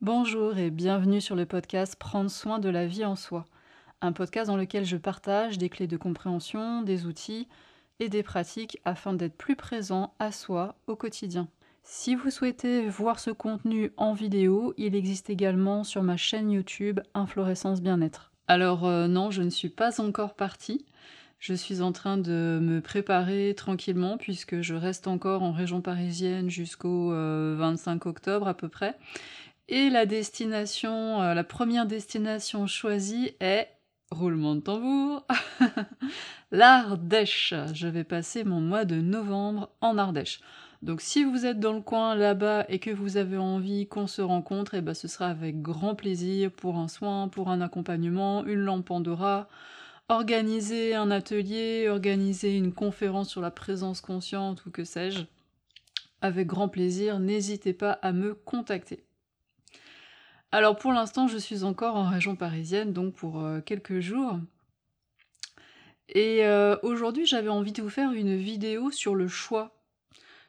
Bonjour et bienvenue sur le podcast Prendre soin de la vie en soi, un podcast dans lequel je partage des clés de compréhension, des outils et des pratiques afin d'être plus présent à soi au quotidien. Si vous souhaitez voir ce contenu en vidéo, il existe également sur ma chaîne YouTube Inflorescence Bien-être. Alors euh, non, je ne suis pas encore partie. Je suis en train de me préparer tranquillement puisque je reste encore en région parisienne jusqu'au 25 euh, octobre à peu près. Et la destination, euh, la première destination choisie est roulement de tambour, l'Ardèche. Je vais passer mon mois de novembre en Ardèche. Donc si vous êtes dans le coin là-bas et que vous avez envie qu'on se rencontre, eh ben, ce sera avec grand plaisir pour un soin, pour un accompagnement, une lampe Pandora, organiser un atelier, organiser une conférence sur la présence consciente ou que sais-je. Avec grand plaisir, n'hésitez pas à me contacter. Alors pour l'instant, je suis encore en région parisienne, donc pour euh, quelques jours. Et euh, aujourd'hui, j'avais envie de vous faire une vidéo sur le choix,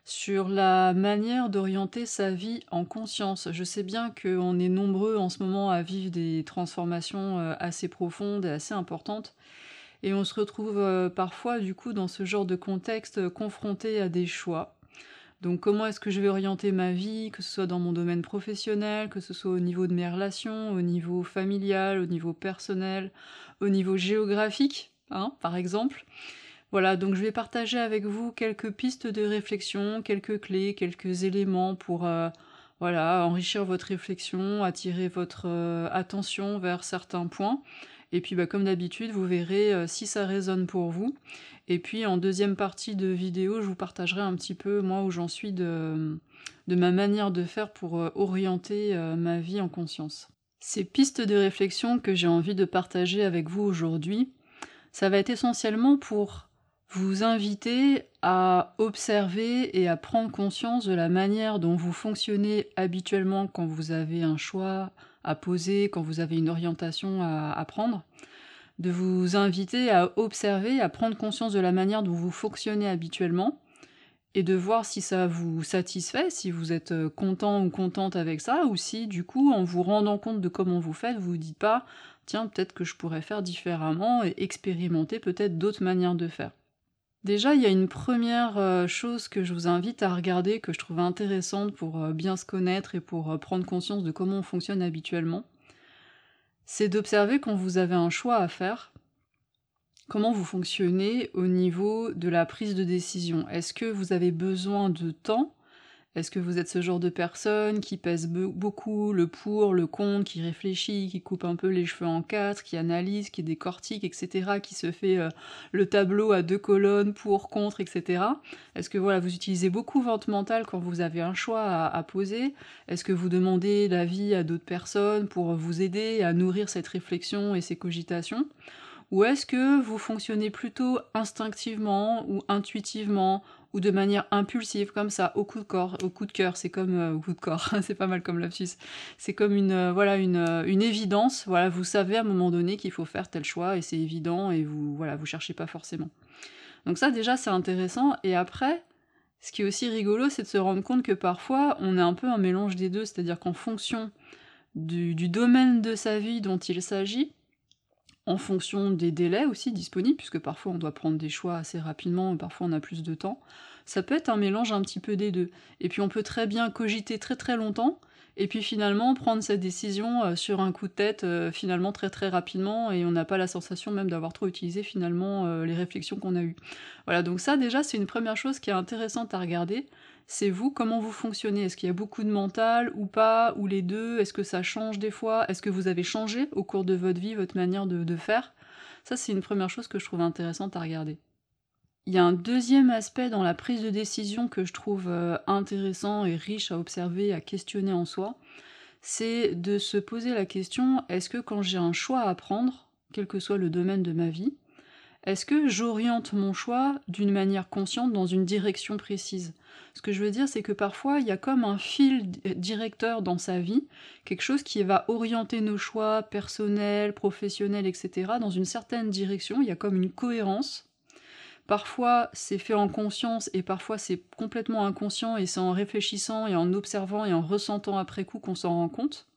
sur la manière d'orienter sa vie en conscience. Je sais bien qu'on est nombreux en ce moment à vivre des transformations euh, assez profondes et assez importantes. Et on se retrouve parfois, du coup, dans ce genre de contexte, confronté à des choix. Donc comment est-ce que je vais orienter ma vie, que ce soit dans mon domaine professionnel, que ce soit au niveau de mes relations, au niveau familial, au niveau personnel, au niveau géographique, hein, par exemple? Voilà, donc je vais partager avec vous quelques pistes de réflexion, quelques clés, quelques éléments pour euh, voilà, enrichir votre réflexion, attirer votre euh, attention vers certains points. Et puis bah, comme d'habitude, vous verrez euh, si ça résonne pour vous. Et puis en deuxième partie de vidéo, je vous partagerai un petit peu moi où j'en suis de, de, ma manière de faire pour euh, orienter euh, ma vie en conscience. Ces pistes de réflexion que j'ai envie de partager avec vous aujourd'hui, ça va être essentiellement pour vous inviter à observer et à prendre conscience de la manière dont vous fonctionnez habituellement quand vous avez un choix à poser, quand vous avez une orientation à, à prendre de vous inviter à observer, à prendre conscience de la manière dont vous fonctionnez habituellement et de voir si ça vous satisfait, si vous êtes euh, content ou contente avec ça, ou si du coup, en vous rendant compte de comment vous faites, vous vous dites pas tiens, peut-être que je pourrais faire différemment et expérimenter peut-être d'autres manières de faire. Déjà, il y a une première euh, chose que je vous invite à regarder, que je trouve intéressante pour euh, bien se connaître et pour prendre conscience de comment on fonctionne habituellement c'est d'observer quand vous avez un choix à faire, comment vous fonctionnez au niveau de la prise de décision. Est-ce que vous avez besoin de temps est-ce que vous êtes ce genre de personne qui pèse beaucoup le pour, le contre, qui réfléchit, qui coupe un peu les cheveux en quatre, qui analyse, qui décortique, etc., qui se fait euh, le tableau à deux colonnes pour, contre, etc. Est-ce que voilà, vous utilisez beaucoup votre mental quand vous avez un choix à, poser? Est-ce que vous demandez l'avis à d'autres personnes pour vous aider à nourrir cette réflexion et ces cogitations? Ou est-ce que vous fonctionnez plutôt instinctivement ou intuitivement ou de manière impulsive comme ça au coup de corps, au coup de cœur, c'est comme euh, au coup de corps, c'est pas mal comme lapsus. C'est comme une euh, voilà une, euh, une, évidence, voilà, vous savez à un moment donné qu'il faut faire tel choix et c'est évident et vous voilà, vous cherchez pas forcément. Donc ça déjà c'est intéressant et après ce qui est aussi rigolo, c'est de se rendre compte que parfois on est un peu un mélange des deux, c'est-à-dire qu'en fonction du domaine de sa vie dont il s'agit, en fonction des délais aussi disponibles, puisque parfois on doit prendre des choix assez rapidement, parfois on a plus de temps. Ça peut être un mélange un petit peu des deux. Et puis on peut très bien cogiter très très longtemps, et puis finalement prendre cette décision euh, sur un coup de tête euh, finalement très très rapidement, et on n'a pas la sensation même d'avoir trop utilisé finalement euh, les réflexions qu'on a eues. Voilà, donc ça déjà c'est une première chose qui est intéressante à regarder, c'est vous, comment vous fonctionnez? Est-ce qu'il y a beaucoup de mental ou pas, ou les deux? Est-ce que ça change des fois? Est-ce que vous avez changé au cours de votre vie, votre manière de, faire? Ça, c'est une première chose que je trouve intéressante à regarder. Il y a un deuxième aspect dans la prise de décision que je trouve euh, intéressant et riche à observer, à questionner en soi, c'est de se poser la question, est-ce que quand j'ai un choix à prendre, quel que soit le domaine de ma vie, est-ce que j'oriente mon choix d'une manière consciente dans une direction précise? Ce que je veux dire, c'est que parfois, il y a comme un fil directeur dans sa vie, quelque chose qui va orienter nos choix personnels, professionnels, etc., dans une certaine direction. Il y a comme une cohérence. Parfois, c'est fait en conscience et parfois, c'est complètement inconscient et c'est en réfléchissant et en observant et en ressentant après coup qu'on s'en rend compte.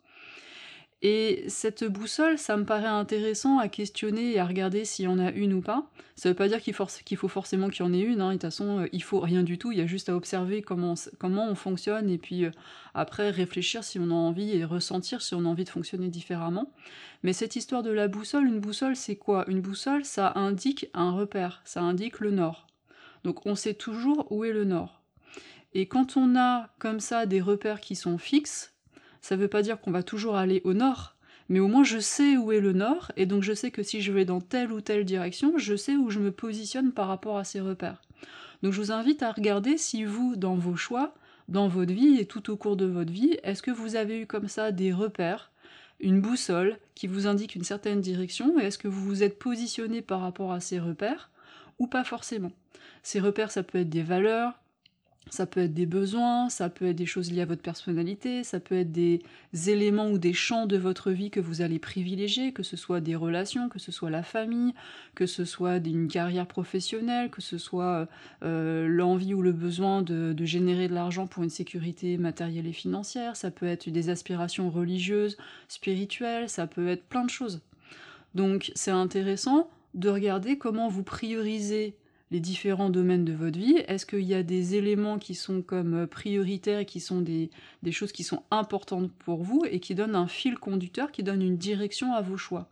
Et cette boussole, ça me paraît intéressant à questionner et à regarder s'il y en a une ou pas. Ça veut pas dire qu'il faut forcément qu'il y en ait une, hein. de toute façon, euh, il faut rien du tout, il y a juste à observer comment, comment on fonctionne et puis euh, après réfléchir si on a envie et ressentir si on a envie de fonctionner différemment. Mais cette histoire de la boussole, une boussole c'est quoi? Une boussole, ça indique un repère, ça indique le nord. Donc on sait toujours où est le nord. Et quand on a comme ça des repères qui sont fixes, ça veut pas dire qu'on va toujours aller au nord, mais au moins je sais où est le nord, et donc je sais que si je vais dans telle ou telle direction, je sais où je me positionne par rapport à ces repères. Donc je vous invite à regarder si vous, dans vos choix, dans votre vie et tout au cours de votre vie, est-ce que vous avez eu comme ça des repères, une boussole qui vous indique une certaine direction, et est-ce que vous vous êtes positionné par rapport à ces repères, ou pas forcément. Ces repères, ça peut être des valeurs, ça peut être des besoins, ça peut être des choses liées à votre personnalité, ça peut être des éléments ou des champs de votre vie que vous allez privilégier, que ce soit des relations, que ce soit la famille, que ce soit une carrière professionnelle, que ce soit euh, l'envie ou le besoin de générer de l'argent pour une sécurité matérielle et financière, ça peut être des aspirations religieuses, spirituelles, ça peut être plein de choses. Donc c'est intéressant de regarder comment vous priorisez les différents domaines de votre vie Est-ce qu'il y a des éléments qui sont comme euh, prioritaires qui sont des, choses qui sont importantes pour vous et qui donnent un fil conducteur, qui donnent une direction à vos choix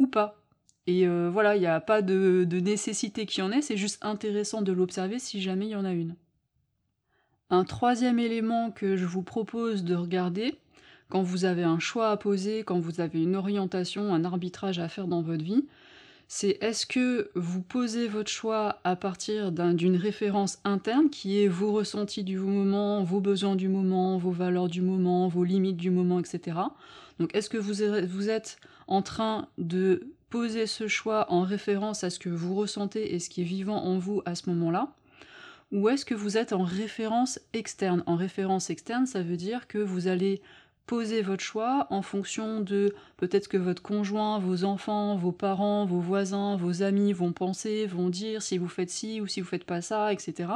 Ou pas? Et euh, voilà, il n'y a pas de, de nécessité qu'il y en ait, c'est juste intéressant de l'observer si jamais il y en a une. Un troisième élément que je vous propose de regarder, quand vous avez un choix à poser, quand vous avez une orientation, un arbitrage à faire dans votre vie, c'est est-ce que vous posez votre choix à partir d'une référence interne qui est vos ressentis du moment, vos besoins du moment, vos valeurs du moment, vos limites du moment, etc. Donc est-ce que vous, êtes en train de poser ce choix en référence à ce que vous ressentez et ce qui est vivant en vous à ce moment-là? Ou est-ce que vous êtes en référence externe? En référence externe, ça veut dire que vous allez posez votre choix en fonction de peut-être que votre conjoint, vos enfants, vos parents, vos voisins, vos amis vont penser, vont dire si vous faites ci ou si vous faites pas ça, etc.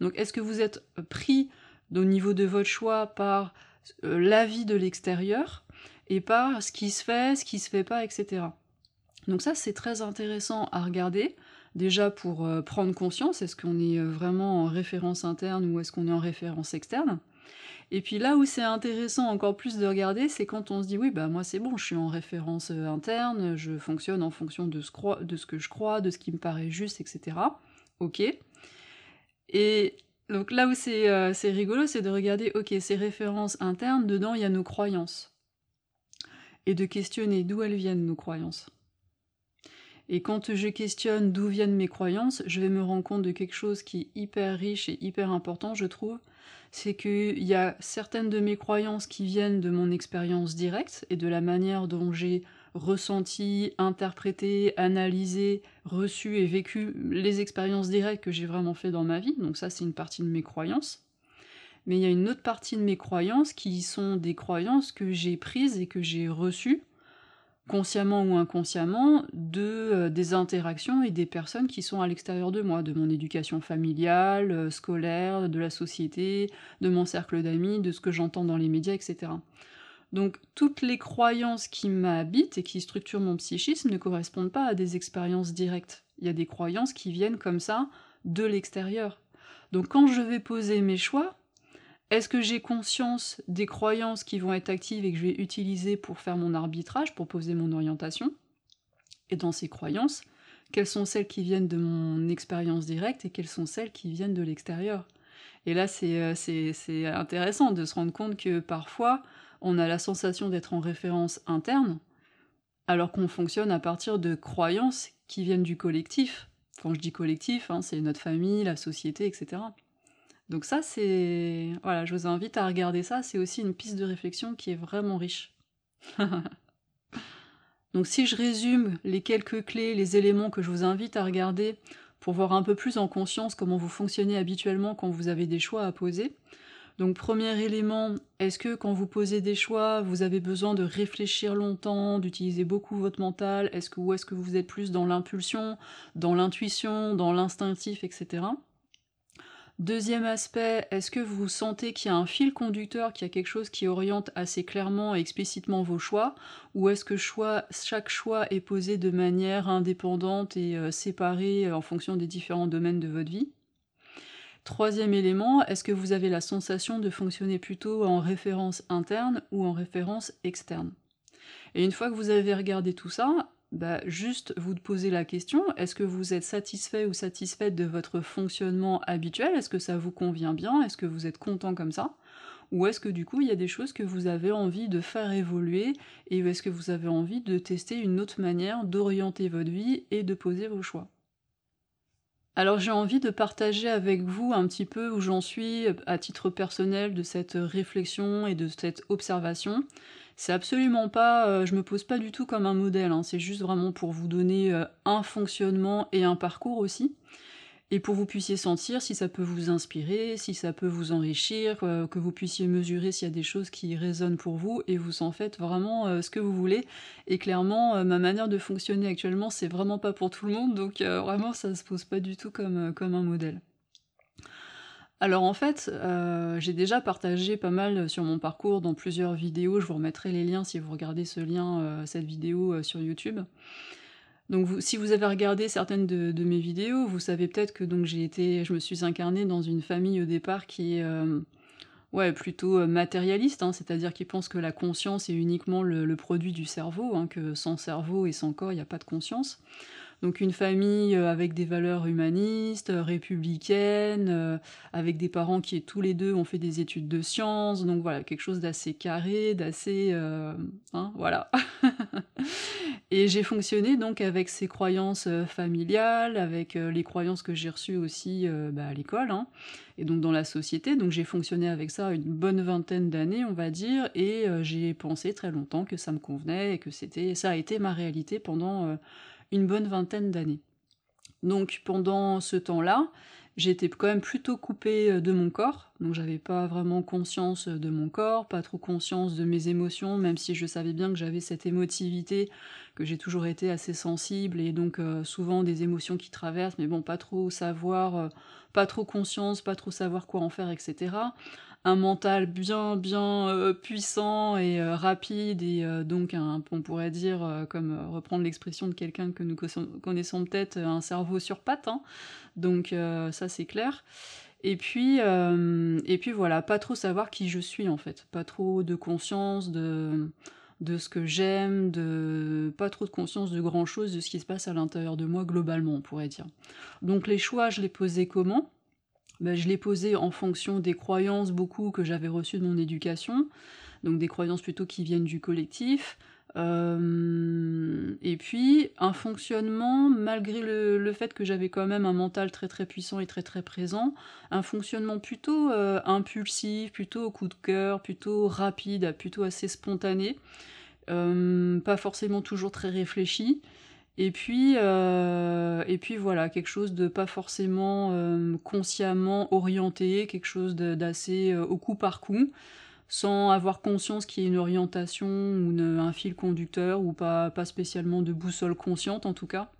Donc est-ce que vous êtes pris au niveau de votre choix par euh, l'avis de l'extérieur et par ce qui se fait, ce qui se fait pas, etc. Donc ça c'est très intéressant à regarder. Déjà pour euh, prendre conscience, est-ce qu'on est euh, vraiment en référence interne ou est-ce qu'on est en référence externe? Et puis là où c'est intéressant encore plus de regarder, c'est quand on se dit oui, bah moi c'est bon, je suis en référence euh, interne, je fonctionne en fonction de ce, que je crois, de ce qui me paraît juste, etc. Ok. Et donc là où euh, c'est rigolo, c'est de regarder, ok, ces références internes, dedans il y a nos croyances. Et de questionner d'où elles viennent, nos croyances. Et quand je questionne d'où viennent mes croyances, je vais me rendre compte de quelque chose qui est hyper riche et hyper important, je trouve, c'est qu'il y a certaines de mes croyances qui viennent de mon expérience directe et de la manière dont j'ai ressenti, interprété, analysé, reçu et vécu les expériences directes que j'ai vraiment fait dans ma vie. Donc ça, c'est une partie de mes croyances. Mais il y a une autre partie de mes croyances qui sont des croyances que j'ai prises et que j'ai reçues consciemment ou inconsciemment, de, euh, des interactions et des personnes qui sont à l'extérieur de moi, de mon éducation familiale, euh, scolaire, de la société, de mon cercle d'amis, de ce que j'entends dans les médias, etc. Donc toutes les croyances qui m'habitent et qui structurent mon psychisme ne correspondent pas à des expériences directes. Il y a des croyances qui viennent comme ça de l'extérieur. Donc quand je vais poser mes choix, est-ce que j'ai conscience des croyances qui vont être actives et que je vais utiliser pour faire mon arbitrage, pour poser mon orientation? Et dans ces croyances, quelles sont celles qui viennent de mon expérience directe et quelles sont celles qui viennent de l'extérieur? Et là, euh, c'est intéressant de se rendre compte que parfois, on a la sensation d'être en référence interne, alors qu'on fonctionne à partir de croyances qui viennent du collectif. Quand je dis collectif, hein, c'est notre famille, la société, etc. Donc ça, c'est... Voilà, je vous invite à regarder ça, c'est aussi une piste de réflexion qui est vraiment riche. Donc si je résume les quelques clés, les éléments que je vous invite à regarder pour voir un peu plus en conscience comment vous fonctionnez habituellement quand vous avez des choix à poser. Donc premier élément, est-ce que quand vous posez des choix, vous avez besoin de réfléchir longtemps, d'utiliser beaucoup votre mental? Est-ce que ou est-ce que vous êtes plus dans l'impulsion, dans l'intuition, dans l'instinctif, etc. Deuxième aspect, est-ce que vous sentez qu'il y a un fil conducteur, qu'il y a quelque chose qui oriente assez clairement et explicitement vos choix Ou est-ce que chaque choix est posé de manière indépendante et euh, séparée euh, en fonction des différents domaines de votre vie? Troisième élément, est-ce que vous avez la sensation de fonctionner plutôt en référence interne ou en référence externe? Et une fois que vous avez regardé tout ça, bah, juste vous poser la question, est-ce que vous êtes satisfait ou satisfaite de votre fonctionnement habituel? Est-ce que ça vous convient bien? Est-ce que vous êtes content comme ça? Ou est-ce que du coup il y a des choses que vous avez envie de faire évoluer et est-ce que vous avez envie de tester une autre manière d'orienter votre vie et de poser vos choix? Alors j'ai envie de partager avec vous un petit peu où j'en suis à titre personnel de cette réflexion et de cette observation. C'est absolument pas, euh, je me pose pas du tout comme un modèle, hein. c'est juste vraiment pour vous donner euh, un fonctionnement et un parcours aussi, et pour vous puissiez sentir si ça peut vous inspirer, si ça peut vous enrichir, euh, que vous puissiez mesurer s'il y a des choses qui résonnent pour vous, et vous en faites vraiment ce que vous voulez. Et clairement, ma manière de fonctionner actuellement, c'est vraiment pas pour tout le monde, donc vraiment ça se pose pas du tout comme, comme un modèle. Alors en fait, euh, j'ai déjà partagé pas mal sur mon parcours dans plusieurs vidéos, je vous remettrai les liens si vous regardez ce lien, euh, cette vidéo euh, sur YouTube. Donc si vous avez regardé certaines de, mes vidéos, vous savez peut-être que donc j'ai été, je me suis incarnée dans une famille au départ qui est plutôt matérialiste, hein, c'est-à-dire qui pense que la conscience est uniquement le, produit du cerveau, hein, que sans cerveau et sans corps, il n'y a pas de conscience. Donc une famille euh, avec des valeurs humanistes, euh, républicaines, euh, avec des parents qui tous les deux ont fait des études de sciences, donc voilà, quelque chose d'assez carré, d'assez... hein, voilà. Et j'ai fonctionné donc avec ces croyances familiales, avec les croyances que j'ai reçues aussi bah, à l'école, hein, et donc dans la société. Donc j'ai fonctionné avec ça une bonne vingtaine d'années, on va dire, et j'ai pensé très longtemps que ça me convenait et que ça a été ma réalité pendant une bonne vingtaine d'années. Donc pendant ce temps-là, j'étais quand même plutôt coupée euh, de mon corps, donc j'avais pas vraiment conscience de mon corps, pas trop conscience de mes émotions, même si je savais bien que j'avais cette émotivité, que j'ai toujours été assez sensible et donc euh, souvent des émotions qui traversent, mais bon, pas trop savoir, euh, pas trop conscience, pas trop savoir quoi en faire, etc un mental bien bien euh, puissant et rapide et donc on pourrait dire comme reprendre l'expression de quelqu'un que nous connaissons peut-être un cerveau sur pattes hein. donc ça c'est clair. Et puis et puis voilà pas trop savoir qui je suis en fait. Pas trop de conscience de de ce que j'aime, de pas trop de conscience de grand chose de ce qui se passe à l'intérieur de moi globalement, on pourrait dire. Donc les choix, je les posais comment? Bah, je l'ai posé en fonction des croyances beaucoup que j'avais reçues de mon éducation, donc des croyances plutôt qui viennent du collectif. Euh, et puis un fonctionnement, malgré le, fait que j'avais quand même un mental très très puissant et très très présent, un fonctionnement plutôt euh, impulsif, plutôt au coup de cœur, plutôt rapide, plutôt assez spontané, euh, pas forcément toujours très réfléchi. Et puis, et puis voilà, quelque chose de pas forcément consciemment orienté, quelque chose d'assez au coup par coup, sans avoir conscience qu'il y ait une orientation ou un fil conducteur, ou pas, pas spécialement de boussole consciente en tout cas.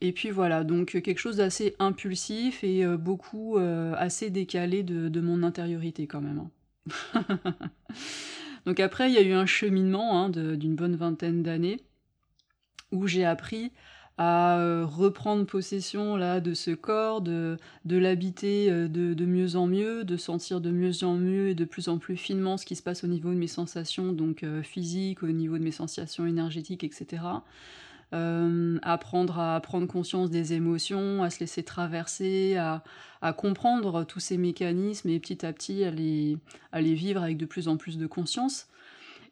Et puis voilà, donc quelque chose d'assez impulsif et beaucoup assez décalé de, mon intériorité quand même. Hein. donc après, il y a eu un cheminement hein, d'une bonne vingtaine d'années où j'ai appris à euh, reprendre possession là de ce corps, de, de l'habiter euh, de, mieux en mieux, de sentir de mieux en mieux et de plus en plus finement ce qui se passe au niveau de mes sensations, donc euh, physiques, au niveau de mes sensations énergétiques, etc. apprendre à prendre conscience des émotions, à se laisser traverser, à, à comprendre tous ces mécanismes et petit à petit à les, à les vivre avec de plus en plus de conscience.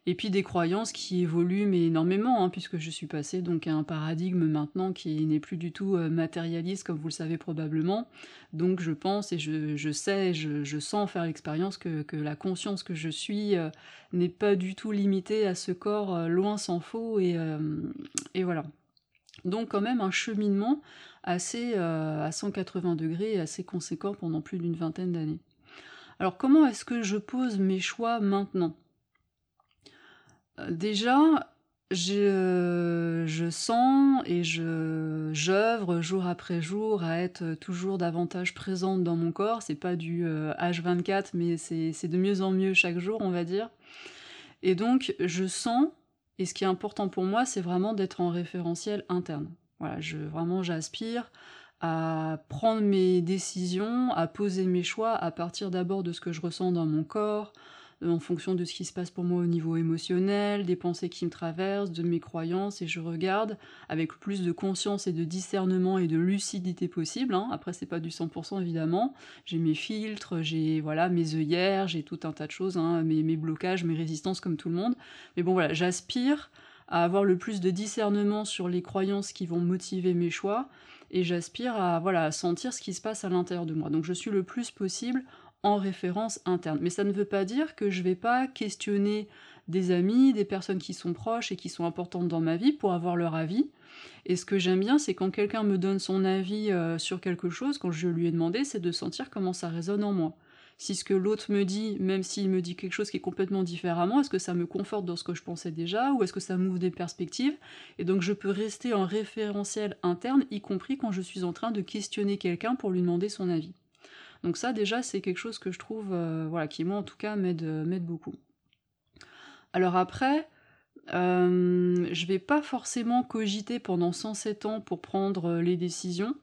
Et puis des croyances qui évoluent mais énormément, hein, puisque je suis passée donc à un paradigme maintenant qui n'est plus du tout euh, matérialiste comme vous le savez probablement. Donc je pense et je, sais, je, sens faire l'expérience que, la conscience que je suis euh, n'est pas du tout limitée à ce corps, euh, loin s'en faut, et, et, voilà. Donc quand même un cheminement assez à 180 degrés assez conséquent pendant plus d'une vingtaine d'années. Alors comment est-ce que je pose mes choix maintenant? Déjà, Je je sens et je j'œuvre jour après jour à être, toujours davantage présente dans mon corps. C'est pas du, heu, H24 mais c'est de mieux en mieux chaque jour, on va dire et donc je sens et ce qui est important pour moi, c'est vraiment d'être en référentiel interne. Voilà, je vraiment j'aspire à prendre mes décisions, à poser mes choix à partir d'abord de ce que je ressens dans mon corps, en fonction de ce qui se passe pour moi au niveau émotionnel, des pensées qui me traversent, de mes croyances et je regarde avec le plus de conscience et de discernement et de lucidité possible, hein. Après c'est pas du 100% évidemment. J'ai mes filtres, j'ai voilà mes œillères, j'ai tout un tas de choses, hein, mes mes blocages, mes résistances comme tout le monde. Mais bon voilà, j'aspire à avoir le plus de discernement sur les croyances qui vont motiver mes choix et j'aspire à voilà, à sentir ce qui se passe à l'intérieur de moi. Donc je suis le plus possible en référence interne. Mais ça ne veut pas dire que je vais pas questionner des amis, des personnes qui sont proches et qui sont importantes dans ma vie pour avoir leur avis. Et ce que j'aime bien, c'est quand quelqu'un me donne son avis, heu, sur quelque chose, quand je lui ai demandé, c'est de sentir comment ça résonne en moi. Si ce que l'autre me dit, même s'il me dit quelque chose qui est complètement différemment, est-ce que ça me conforte dans ce que je pensais déjà ou est-ce que ça m'ouvre des perspectives? Et donc je peux rester en référentiel interne, y compris quand je suis en train de questionner quelqu'un pour lui demander son avis. Donc ça déjà, c'est quelque chose que je trouve, heu, voilà, qui moi en tout cas m'aide, heu, m'aide beaucoup. Alors après, hem, je vais pas forcément cogiter pendant 107 ans pour prendre, heu, les décisions.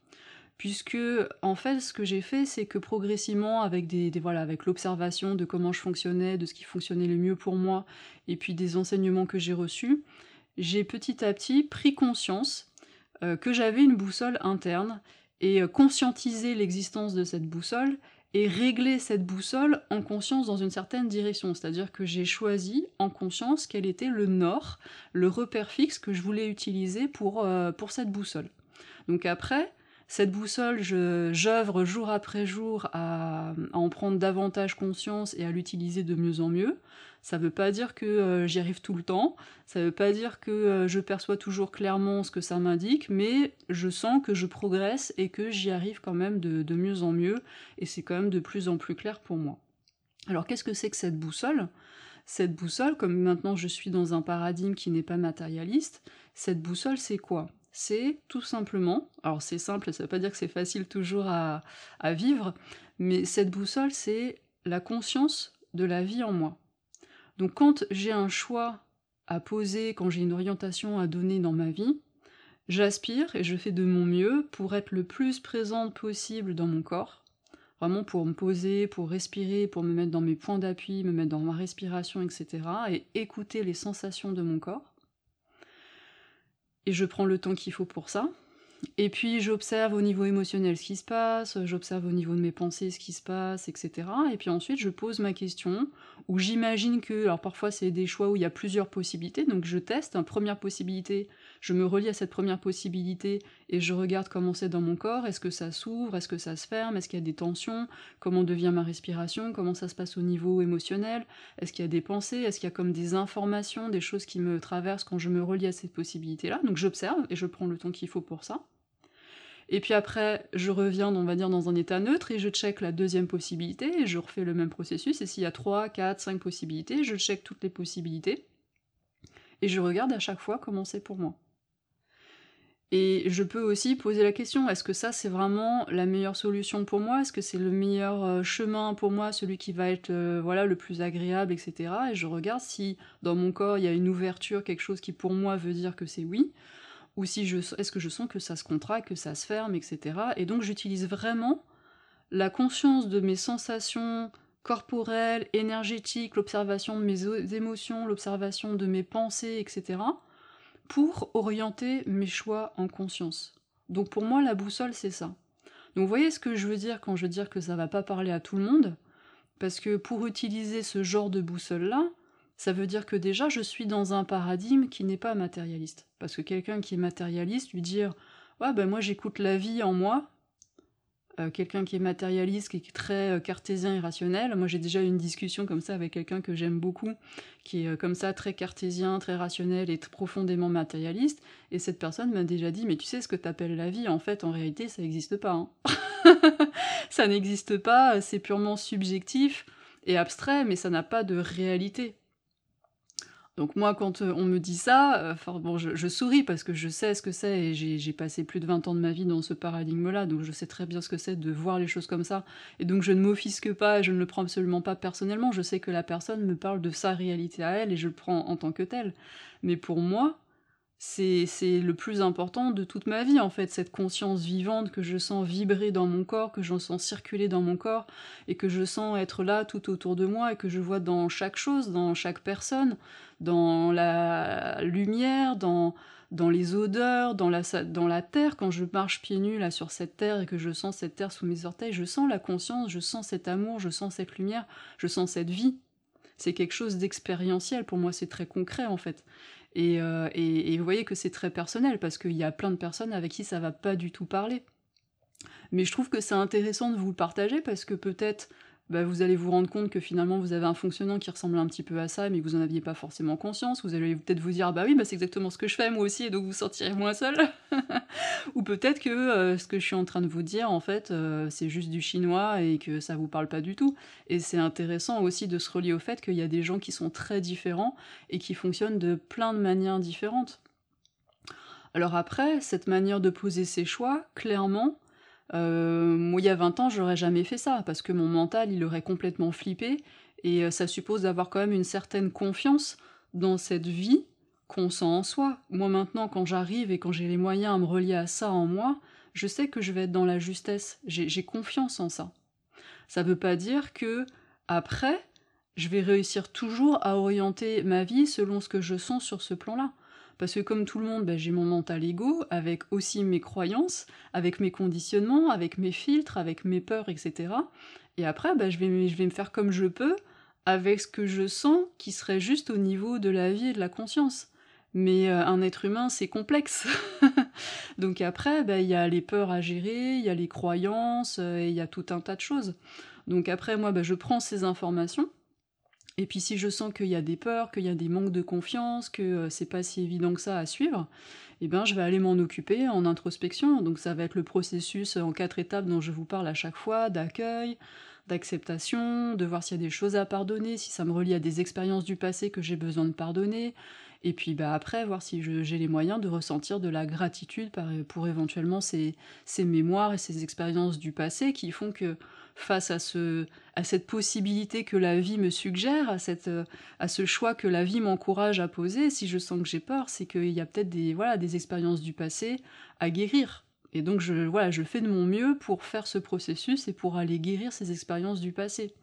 Puisque, en fait, ce que j'ai fait, c'est que progressivement avec des voilà, avec l'observation de comment je fonctionnais, de ce qui fonctionnait le mieux pour moi et puis des enseignements que j'ai reçus, j'ai petit à petit pris conscience, que j'avais une boussole interne et heu, conscientiser l'existence de cette boussole et régler cette boussole en conscience dans une certaine direction. C'est-à-dire que j'ai choisi en conscience quel était le nord, le repère fixe que je voulais utiliser pour, pour cette boussole. Donc après, cette boussole, j'œuvre jour après jour à en prendre davantage conscience et à l'utiliser de mieux en mieux. Ça veut pas dire que, heu, j'y arrive tout le temps, ça veut pas dire que, heu, je perçois toujours clairement ce que ça m'indique, mais je sens que je progresse et que j'y arrive quand même de mieux en mieux et c'est quand même de plus en plus clair pour moi. Alors qu'est-ce que c'est que cette boussole? Cette boussole, comme maintenant je suis dans un paradigme qui n'est pas matérialiste, cette boussole c'est quoi? C'est tout simplement alors c'est simple, ça veut pas dire que c'est facile toujours à vivre, mais cette boussole, c'est la conscience de la vie en moi. Donc quand j'ai un choix à poser, quand j'ai une orientation à donner dans ma vie, j'aspire et je fais de mon mieux pour être le plus présente possible dans mon corps. Vraiment pour me poser, pour respirer, pour me mettre dans mes points d'appui, me mettre dans ma respiration et cetera et écouter les sensations de mon corps. Et je prends le temps qu'il faut pour ça. Et puis j'observe au niveau émotionnel ce qui se passe, j'observe au niveau de mes pensées ce qui se passe, et cetera. Et puis ensuite je pose ma question, ou j'imagine que alors parfois c'est des choix où il y a plusieurs possibilités, donc je teste, hein, première possibilité, je me relie à cette première possibilité et je regarde comment c'est dans mon corps, est-ce que ça s'ouvre, est-ce que ça se ferme, est-ce qu'il y a des tensions, comment devient ma respiration, comment ça se passe au niveau émotionnel, est-ce qu'il y a des pensées, est-ce qu'il y a comme des informations, des choses qui me traversent quand je me relie à cette possibilité-là? Donc j'observe et je prends le temps qu'il faut pour ça. Et puis après, je reviens, on va dans un état neutre et je check la deuxième possibilité et je refais le même processus. Et s'il y a 3, 4, 5 possibilités, je check toutes les possibilités et je regarde à chaque fois comment c'est pour moi. Et je peux aussi poser la question, est-ce que ça c'est vraiment la meilleure solution pour moi? Est-ce que c'est le meilleur, heu, chemin pour moi, celui qui va être, heu, voilà, le plus agréable et cetera? Et je regarde si dans mon corps il y a une ouverture, quelque chose qui pour moi veut dire que c'est oui, ou si est-ce que je sens que ça se contracte, que ça se ferme et cetera? Et donc j'utilise vraiment la conscience de mes sensations corporelles, énergétiques, l'observation de mes émotions, l'observation de mes pensées et cetera, pour orienter mes choix en conscience. Donc pour moi, la boussole, c'est ça. Donc vous voyez ce que je veux dire quand je veux dire que ça va pas parler à tout le monde? Parce que pour utiliser ce genre de boussole-là, ça veut dire que déjà je suis dans un paradigme qui n'est pas matérialiste. Parce que quelqu'un qui est matérialiste, lui dire Ouais, ben moi j'écoute la vie en moi, heu, quelqu'un qui est matérialiste, qui est très, heu, cartésien et rationnel, moi j'ai déjà eu une discussion comme ça avec quelqu'un que j'aime beaucoup, qui est, heu, comme ça très cartésien, très rationnel et profondément matérialiste, et cette personne m'a déjà dit: «Mais tu sais ce que tu appelles la vie, en fait, en réalité, ça existe pas, hein. Ça n'existe pas, c'est purement subjectif et abstrait, mais ça n'a pas de réalité». Donc moi, quand euh, on me dit ça, euh, bon, je, souris parce que je sais ce que c'est et j'ai passé plus de 20 ans de ma vie dans ce paradigme-là, donc je sais très bien ce que c'est de voir les choses comme ça. Et donc je ne m'offisque pas, je ne le prends absolument pas personnellement. Je sais que la personne me parle de sa réalité à elle et je le prends en tant que tel. Mais pour moi, c'est le plus important de toute ma vie, en fait, cette conscience vivante que je sens vibrer dans mon corps, que j'en sens circuler dans mon corps, et que je sens être là tout autour de moi, et que je vois dans chaque chose, dans chaque personne, dans la lumière, dans, dans les odeurs, dans la, dans la terre, quand je marche pieds nus là sur cette terre et que je sens cette terre sous mes orteils, je sens la conscience, je sens cet amour, je sens cette lumière, je sens cette vie. C'est quelque chose d'expérientiel, pour moi c'est très concret en fait. Euh, et, vous voyez que c'est très personnel, parce qu'il y a plein de personnes avec qui ça va pas du tout parler. Mais je trouve que c'est intéressant de vous le partager, parce que peut-être bah, vous allez vous rendre compte que finalement vous avez un fonctionnement qui ressemble un petit peu à ça, mais que vous n'en aviez pas forcément conscience. Vous allez peut-être vous dire, bah oui, bah c'est exactement ce que je fais moi aussi, et donc vous sortirez moins seul. Ou peut-être que euh, ce que je suis en train de vous dire, en fait, euh, c'est juste du chinois et que ça vous parle pas du tout. Et c'est intéressant aussi de se relier au fait qu'il y a des gens qui sont très différents et qui fonctionnent de plein de manières différentes. Alors après, cette manière de poser ses choix, clairement, euh, moi, il y a 20 ans, j'aurais jamais fait ça, parce que mon mental, il aurait complètement flippé, et euh, ça suppose d'avoir quand même une certaine confiance dans cette vie qu'on sent en soi. Moi, maintenant, quand j'arrive et quand j'ai les moyens à me relier à ça en moi, je sais que je vais être dans la justesse, j'ai confiance en ça. Ça veut pas dire que, après, je vais réussir toujours à orienter ma vie selon ce que je sens sur ce plan-là. Parce que comme tout le monde, ben, j'ai mon mental ego, avec aussi mes croyances, avec mes conditionnements, avec mes filtres, avec mes peurs, etc. Et après, ben, je, vais, me faire comme je peux, avec ce que je sens qui serait juste au niveau de la vie et de la conscience. Mais euh, un être humain, c'est complexe. Donc après, ben, il y a les peurs à gérer, il y a les croyances, euh, il y a tout un tas de choses. Donc après, moi, je prends ces informations, et puis si je sens qu'il y a des peurs, qu'il y a des manques de confiance, que euh, c'est pas si évident que ça à suivre, eh ben je vais aller m'en occuper en introspection. Donc ça va être le processus en quatre étapes dont je vous parle à chaque fois, d'accueil, d'acceptation, de voir s'il y a des choses à pardonner, si ça me relie à des expériences du passé que j'ai besoin de pardonner, et puis bah, après voir si j'ai les moyens de ressentir de la gratitude pour éventuellement ces, ces mémoires et ces expériences du passé qui font que face à, ce, à cette possibilité que la vie me suggère, à, cette, à ce choix que la vie m'encourage à poser, si je sens que j'ai peur, c'est qu'il y a peut-être des, voilà, des expériences du passé à guérir. Et donc je, voilà, je fais de mon mieux pour faire ce processus et pour aller guérir ces expériences du passé.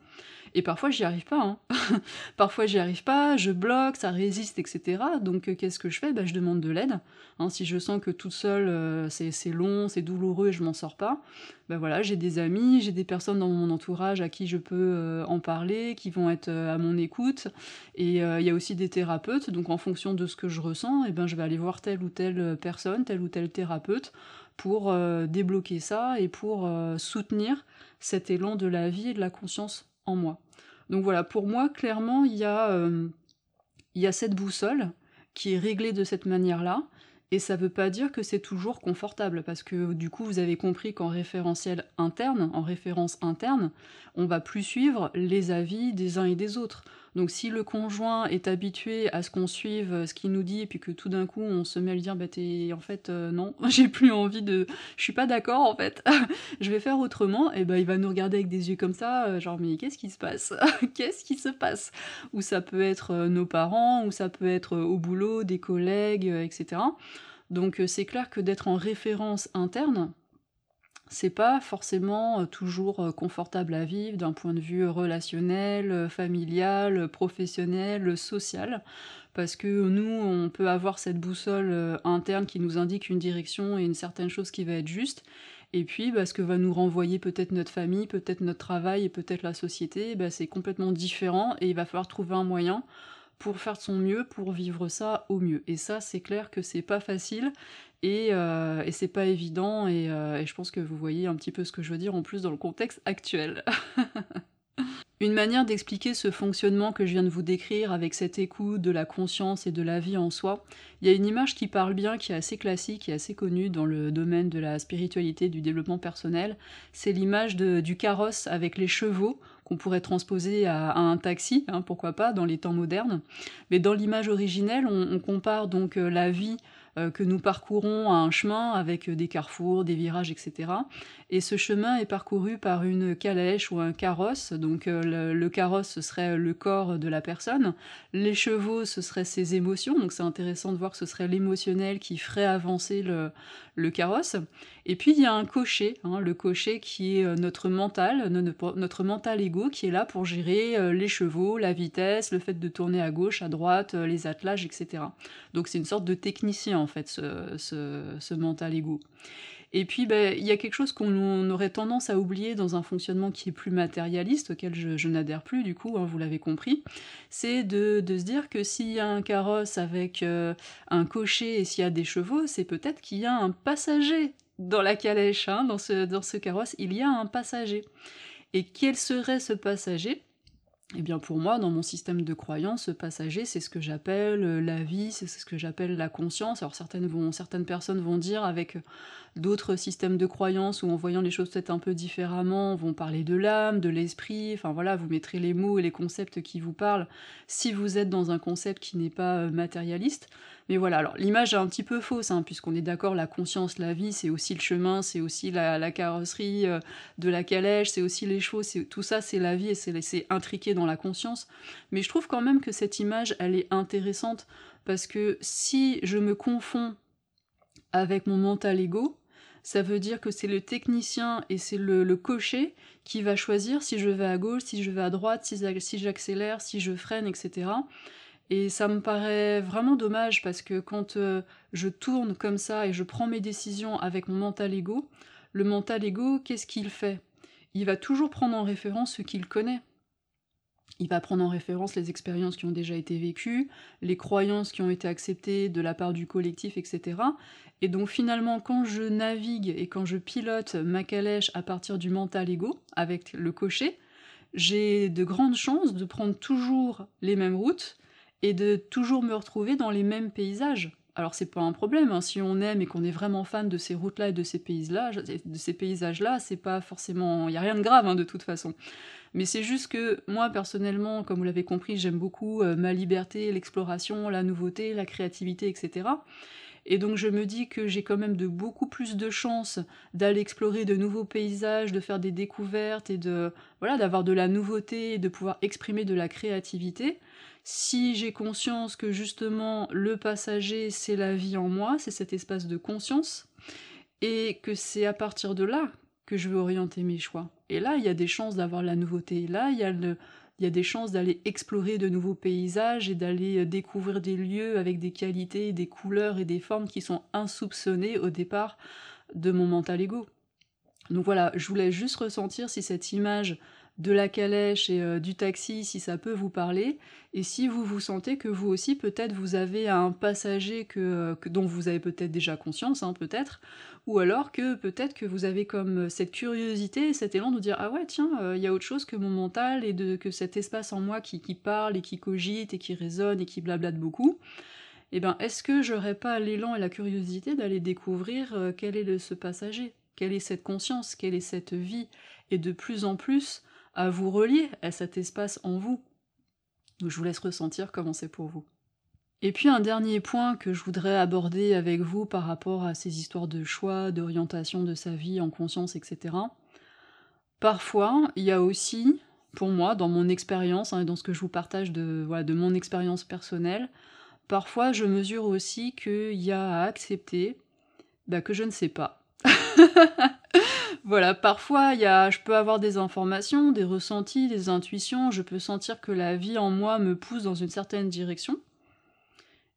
Et parfois, j'y arrive pas. Hein. parfois, j'y arrive pas, je bloque, ça résiste, etc. Donc, euh, qu'est-ce que je fais? Bah, Je demande de l'aide. Hein. si je sens que toute seule, euh, c'est long, c'est douloureux et je m'en sors pas, ben voilà, j'ai des amis, j'ai des personnes dans mon entourage à qui je peux euh, en parler, qui vont être à mon écoute. Et il y a aussi des thérapeutes. Donc, en fonction de ce que je ressens, eh ben, je vais aller voir telle ou telle personne, tel ou tel thérapeute pour débloquer ça et pour soutenir cet élan de la vie et de la conscience en moi. Donc voilà, pour moi, clairement, il y, a, euh, il y a cette boussole qui est réglée de cette manière-là, et ça ne veut pas dire que c'est toujours confortable, parce que du coup, vous avez compris qu'en référentiel interne, en référence interne, on va plus suivre les avis des uns et des autres. Donc si le conjoint est habitué à ce qu'on suive euh, ce qu'il nous dit et puis que tout d'un coup on se met à lui dire bah t'es en fait euh, non j'ai plus envie de je suis pas d'accord en fait. Je vais faire autrement. Et ben il va nous regarder avec des yeux comme ça euh, genre mais qu'est-ce qui se passe? Qu'est-ce qui se passe? Ou ça peut être nos parents ou ça peut être au boulot des collègues etc donc c'est clair que d'être en référence interne c'est pas forcément euh, toujours euh, confortable à vivre d'un point de vue relationnel, euh, familial, professionnel, social, parce que nous, on peut avoir cette boussole interne qui nous indique une direction et une certaine chose qui va être juste, et puis bah, ce que va nous renvoyer peut-être notre famille, peut-être notre travail et peut-être la société, bah, c'est complètement différent et il va falloir trouver un moyen pour faire de son mieux, pour vivre ça au mieux. Et ça, c'est clair que c'est pas facile et, euh, et c'est pas évident. Euh, et, je pense que vous voyez un petit peu ce que je veux dire en plus dans le contexte actuel. Une manière d'expliquer ce fonctionnement que je viens de vous décrire avec cette écoute de la conscience et de la vie en soi, il y a une image qui parle bien, qui est assez classique et assez connue dans le domaine de la spiritualité, du développement personnel. C'est l'image du carrosse avec les chevaux qu'on pourrait transposer à, un taxi, hein, pourquoi pas, dans les temps modernes. Mais dans l'image originelle, on, compare donc la vie euh, que nous parcourons un chemin avec des carrefours, des virages, etc. Et ce chemin est parcouru par une calèche ou un carrosse. Donc euh, le, carrosse, ce serait le corps de la personne. Les chevaux, ce seraient ses émotions. Donc c'est intéressant de voir que ce serait l'émotionnel qui ferait avancer le, carrosse. Et puis il y a un cocher, hein, le cocher qui est euh, notre mental, notre mental ego qui est là pour gérer euh, les chevaux, la vitesse, le fait de tourner à gauche, à droite, euh, les attelages, etc. Donc c'est une sorte de technicien en fait, ce, mental ego. Et puis, ben, il y a quelque chose qu'on aurait tendance à oublier dans un fonctionnement qui est plus matérialiste, auquel je, n'adhère plus, du coup, hein, vous l'avez compris, c'est de, se dire que s'il y a un carrosse avec un cocher et s'il y a des chevaux, c'est peut-être qu'il y a un passager dans la calèche, hein, dans ce carrosse, il y a un passager. Et quel serait ce passager? Eh bien pour moi, dans mon système de croyance, ce passager, c'est ce que j'appelle euh, la vie, c'est ce que j'appelle la conscience. Alors certaines, certaines personnes vont dire avec d'autres systèmes de croyance ou en voyant les choses peut-être un peu différemment, vont parler de l'âme, de l'esprit, enfin voilà, vous mettrez les mots et les concepts qui vous parlent si vous êtes dans un concept qui n'est pas euh, matérialiste. Mais voilà, l'image est un petit peu fausse, hein, puisqu'on est d'accord, la conscience, la vie, c'est aussi le chemin, c'est aussi la, carrosserie euh, de la calèche, c'est aussi les chevaux, tout ça c'est la vie et c'est intriqué dans la conscience. Mais je trouve quand même que cette image, elle est intéressante, parce que si je me confonds avec mon mental ego, ça veut dire que c'est le technicien et c'est le, cocher qui va choisir si je vais à gauche, si je vais à droite, si j'accélère, si je freine, etc. Et ça me paraît vraiment dommage parce que quand euh, je tourne comme ça et je prends mes décisions avec mon mental ego, le mental ego, qu'est-ce qu'il fait? Il va toujours prendre en référence ce qu'il connaît. Il va prendre en référence les expériences qui ont déjà été vécues, les croyances qui ont été acceptées de la part du collectif, etc. Et donc finalement, quand je navigue et quand je pilote ma calèche à partir du mental ego, avec le cocher, j'ai de grandes chances de prendre toujours les mêmes routes et de toujours me retrouver dans les mêmes paysages. Alors c'est pas un problème, hein. si on aime et qu'on est vraiment fan de ces routes-là et de ces paysages-là, de ces paysages-là, c'est pas forcément, il y a rien de grave hein, de toute façon. Mais c'est juste que moi personnellement, comme vous l'avez compris, j'aime beaucoup euh, ma liberté, l'exploration, la nouveauté, la créativité, etc. Et donc je me dis que j'ai quand même de beaucoup plus de chances d'aller explorer de nouveaux paysages, de faire des découvertes et de voilà d'avoir de la nouveauté et de pouvoir exprimer de la créativité si j'ai conscience que justement le passager c'est la vie en moi, c'est cet espace de conscience, et que c'est à partir de là que je veux orienter mes choix. Et là, il y a des chances d'avoir la nouveauté. Là, il y a, des chances d'aller explorer de nouveaux paysages et d'aller euh, découvrir des lieux avec des qualités, des couleurs et des formes qui sont insoupçonnées au départ de mon mental ego. Donc voilà, je voulais juste ressentir si cette image de la calèche et euh, du taxi si ça peut vous parler, et si vous vous sentez que vous aussi peut-être vous avez un passager que, dont vous avez peut-être déjà conscience, hein, peut-être, ou alors que peut-être que vous avez comme cette curiosité, cet élan de dire ah ouais tiens, euh, il y a autre chose que mon mental et de, que cet espace en moi qui, parle et qui cogite et qui résonne et qui blablate beaucoup. Eh ben, est-ce que j'aurais pas l'élan et la curiosité d'aller découvrir euh, quel est ce passager, quelle est cette conscience, quelle est cette vie, et de plus en plus à vous relier à cet espace en vous. je vous laisse ressentir comment c'est pour vous. Et puis un dernier point que je voudrais aborder avec vous par rapport à ces histoires de choix, d'orientation de sa vie en conscience, etc. Parfois, il y a aussi, pour moi, dans mon expérience, hein, dans ce que je vous partage de, de mon expérience personnelle, parfois je mesure aussi qu'il y a à accepter bah, que je ne sais pas. voilà, parfois, y a, je peux avoir des informations, des ressentis, des intuitions, je peux sentir que la vie en moi me pousse dans une certaine direction.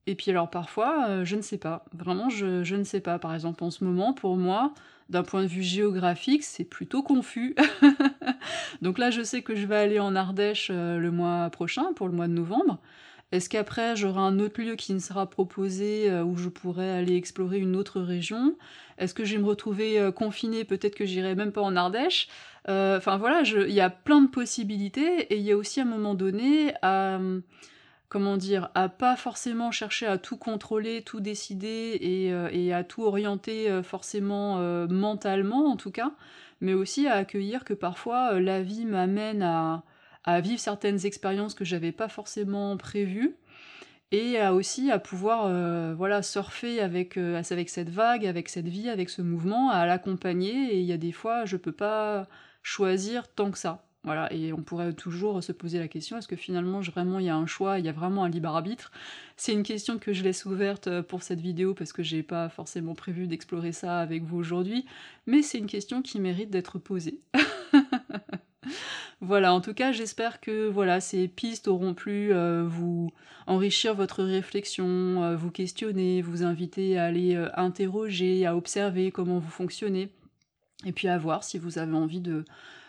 Et puis alors parfois, euh, je ne sais pas. Vraiment, je, je, ne sais pas. Par exemple, en ce moment, pour moi, d'un point de vue géographique, c'est plutôt confus. Donc là, je sais que je vais aller en Ardèche euh, le mois prochain, pour le mois de novembre. Est-ce qu'après j'aurai un autre lieu qui me sera proposé euh, où je pourrais aller explorer une autre région? Est-ce que je vais me retrouver euh, confinée? Peut-être que j'irai même pas en Ardèche. Euh, enfin voilà, il y a plein de possibilités et il y a aussi un moment donné à comment dire, à pas forcément chercher à tout contrôler, tout décider et à tout orienter forcément mentalement en tout cas, mais aussi à accueillir que parfois la vie m'amène à, à vivre certaines expériences que j'avais pas forcément prévues et à aussi à pouvoir euh, voilà surfer avec, euh, avec cette vague, avec cette vie, avec ce mouvement, à l'accompagner et il y a des fois je peux pas choisir tant que ça. Voilà, et on pourrait toujours se poser la question, est-ce que finalement vraiment il y a un choix, il y a vraiment un libre arbitre? C'est une question que je laisse ouverte euh, pour cette vidéo parce que j'ai pas forcément prévu d'explorer ça avec vous aujourd'hui, mais c'est une question qui mérite d'être posée. Voilà, en tout cas, j'espère que voilà, ces pistes auront pu euh, vous enrichir votre réflexion, euh, vous questionner, vous inviter à aller euh, interroger, à observer comment vous fonctionnez, et puis à voir si vous avez envie de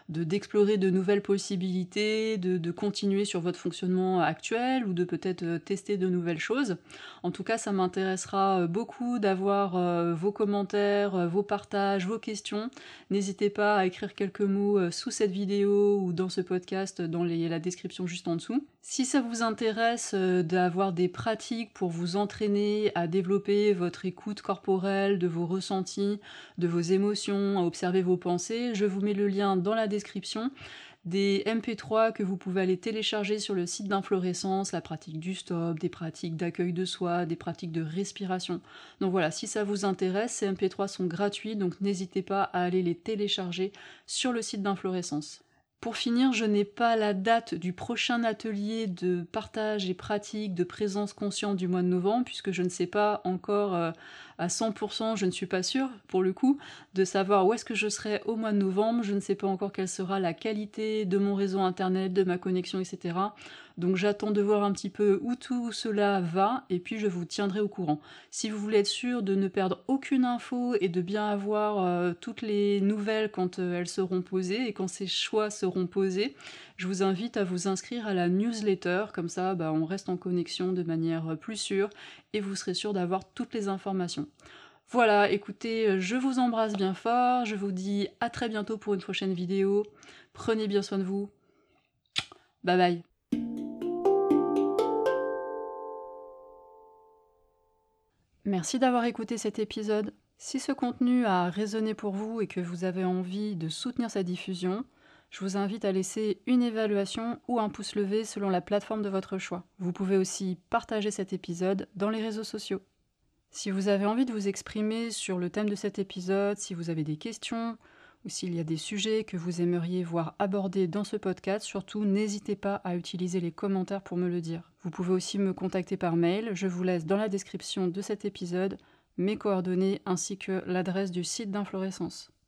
d'explorer de, nouvelles possibilités, de, continuer sur votre fonctionnement actuel ou de peut-être euh, tester de nouvelles choses. En tout cas, ça m'intéressera euh, beaucoup d'avoir euh, vos commentaires, vos partages, vos questions. N'hésitez pas à écrire quelques mots sous cette vidéo ou dans ce podcast dans la description juste en dessous. Si ça vous intéresse d'avoir des pratiques pour vous entraîner à développer votre écoute corporelle, de vos ressentis, de vos émotions, à observer vos pensées, je vous mets le lien dans la description des MP3 que vous pouvez aller télécharger sur le site d'inflorescence, la pratique du stop, des pratiques d'accueil de soi, des pratiques de respiration. Donc voilà, si ça vous intéresse, ces MP3 sont gratuits, donc n'hésitez pas à aller les télécharger sur le site d'inflorescence. Pour finir, je n'ai pas la date du prochain atelier de partage et pratique de présence consciente du mois de novembre, puisque je ne sais pas encore euh, à 100%, je ne suis pas sûre, pour le coup, de savoir où est-ce que je serai au mois de novembre. Je ne sais pas encore quelle sera la qualité de mon réseau internet, de ma connexion, etc. Donc j'attends de voir un petit peu où tout cela va et puis je vous tiendrai au courant. Si vous voulez être sûr de ne perdre aucune info et de bien avoir euh, toutes les nouvelles quand euh, elles seront posées et quand ces choix seront posés, je vous invite à vous inscrire à la newsletter, comme ça bah, on reste en connexion de manière euh, plus sûre et vous serez sûr d'avoir toutes les informations. Voilà, écoutez, je vous embrasse bien fort, je vous dis à très bientôt pour une prochaine vidéo. Prenez bien soin de vous. Bye bye. Merci d'avoir écouté cet épisode. Si ce contenu a résonné pour vous et que vous avez envie de soutenir sa diffusion, je vous invite à laisser une évaluation ou un pouce levé selon la plateforme de votre choix. Vous pouvez aussi partager cet épisode dans les réseaux sociaux. Si vous avez envie de vous exprimer sur le thème de cet épisode, si vous avez des questions ou s'il y a des sujets que vous aimeriez voir abordés dans ce podcast, surtout n'hésitez pas à utiliser les commentaires pour me le dire. Vous pouvez aussi me contacter par mail, je vous laisse dans la description de cet épisode mes coordonnées ainsi que l'adresse du site d'inflorescence.